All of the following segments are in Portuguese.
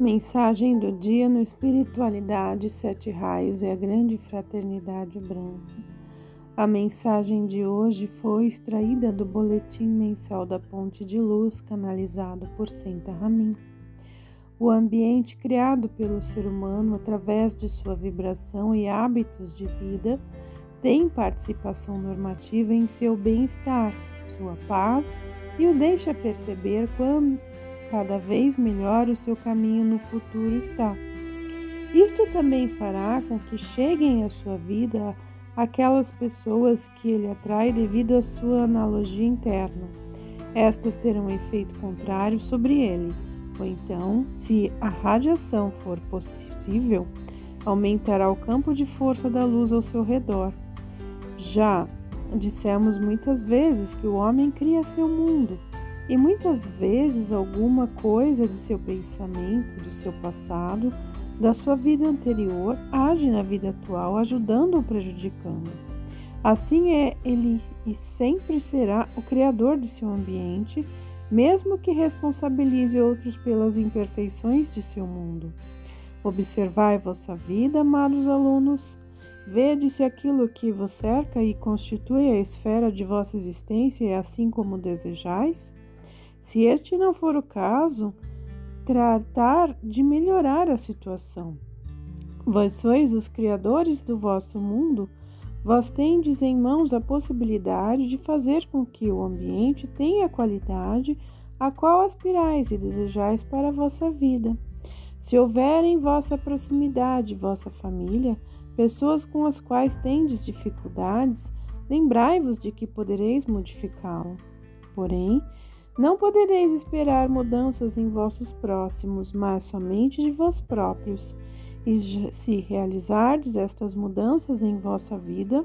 Mensagem do dia no Espiritualidade, Sete Raios e a Grande Fraternidade Branca. A mensagem de hoje foi extraída do Boletim Mensal da Ponte de Luz, canalizado por Senta Ramin. O ambiente criado pelo ser humano através de sua vibração e hábitos de vida tem participação normativa em seu bem-estar, sua paz e o deixa perceber quando cada vez melhor o seu caminho no futuro está. Isto também fará com que cheguem à sua vida aquelas pessoas que ele atrai devido à sua analogia interna. Estas terão efeito contrário sobre ele, ou então, se a radiação for possível, aumentará o campo de força da luz ao seu redor. Já dissemos muitas vezes que o homem cria seu mundo e muitas vezes alguma coisa de seu pensamento, do seu passado, da sua vida anterior age na vida atual, ajudando ou prejudicando. Assim é ele e sempre será o criador de seu ambiente, mesmo que responsabilize outros pelas imperfeições de seu mundo. Observai vossa vida, amados alunos. Vede se aquilo que vos cerca e constitui a esfera de vossa existência é assim como desejais? Se este não for o caso, tratar de melhorar a situação. Vós sois os criadores do vosso mundo, vós tendes em mãos a possibilidade de fazer com que o ambiente tenha a qualidade a qual aspirais e desejais para a vossa vida. Se houver em vossa proximidade, vossa família, pessoas com as quais tendes dificuldades, lembrai-vos de que podereis modificá-lo. Porém, não podereis esperar mudanças em vossos próximos, mas somente de vós próprios. E se realizardes estas mudanças em vossa vida,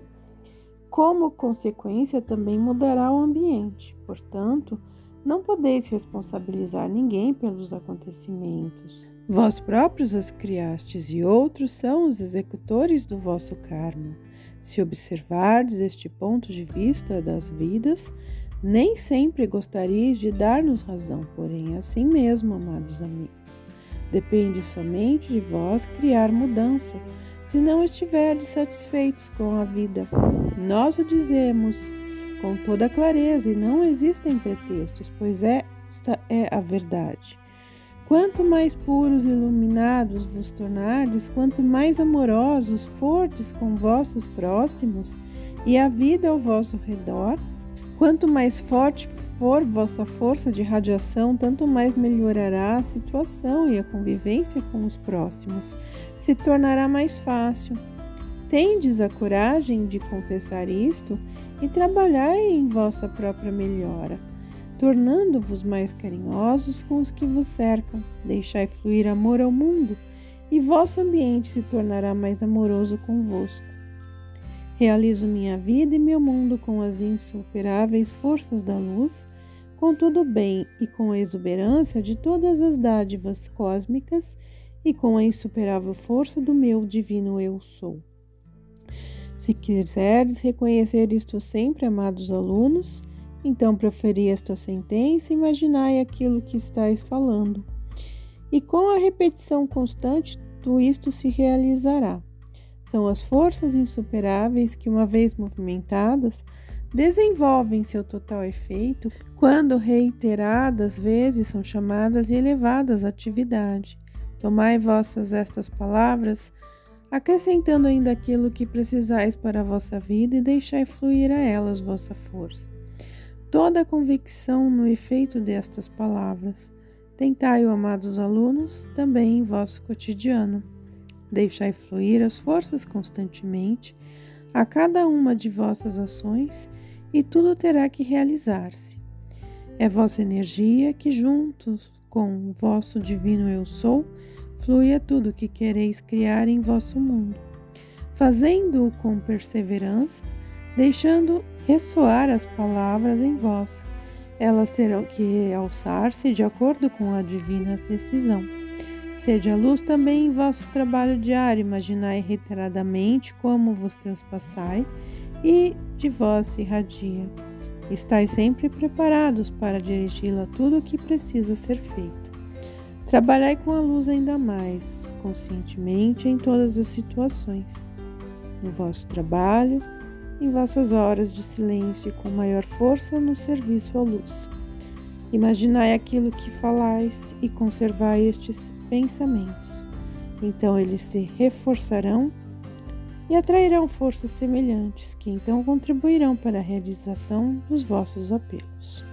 como consequência também mudará o ambiente. Portanto, não podeis responsabilizar ninguém pelos acontecimentos. Vós próprios as criastes e outros são os executores do vosso karma. Se observardes este ponto de vista das vidas, nem sempre gostaríeis de dar-nos razão, porém é assim mesmo, amados amigos. Depende somente de vós criar mudança, se não estiverdes satisfeitos com a vida. Nós o dizemos com toda clareza e não existem pretextos, pois esta é a verdade. Quanto mais puros e iluminados vos tornardes, quanto mais amorosos fordes com vossos próximos e a vida ao vosso redor, Quanto mais forte for vossa força de radiação, tanto mais melhorará a situação e a convivência com os próximos. Se tornará mais fácil. Tendes a coragem de confessar isto e trabalhai em vossa própria melhora, tornando-vos mais carinhosos com os que vos cercam. Deixai fluir amor ao mundo e vosso ambiente se tornará mais amoroso convosco. Realizo minha vida e meu mundo com as insuperáveis forças da luz, com todo o bem e com a exuberância de todas as dádivas cósmicas e com a insuperável força do meu divino Eu Sou. Se quiserdes reconhecer isto sempre, amados alunos, então proferi esta sentença e imaginai aquilo que estáis falando. E com a repetição constante, tudo isto se realizará. São as forças insuperáveis que, uma vez movimentadas, desenvolvem seu total efeito quando reiteradas vezes são chamadas e elevadas à atividade. Tomai vossas estas palavras, acrescentando ainda aquilo que precisais para a vossa vida e deixai fluir a elas vossa força. Toda a convicção no efeito destas palavras. Tentai-o, amados alunos, também em vosso cotidiano. Deixai fluir as forças constantemente a cada uma de vossas ações e tudo terá que realizar-se. É vossa energia que, juntos com o vosso divino Eu Sou, flui a tudo que quereis criar em vosso mundo, fazendo-o com perseverança, deixando ressoar as palavras em vós. Elas terão que realçar-se de acordo com a divina decisão. Sede a luz também em vosso trabalho diário, imaginai reiteradamente como vos transpassai e de vós se irradia. Estais sempre preparados para dirigi-la tudo o que precisa ser feito. Trabalhai com a luz ainda mais, conscientemente em todas as situações, no vosso trabalho, em vossas horas de silêncio e com maior força no serviço à luz. Imaginai aquilo que falais e conservai estes pensamentos. Então eles se reforçarão e atrairão forças semelhantes, que então contribuirão para a realização dos vossos apelos.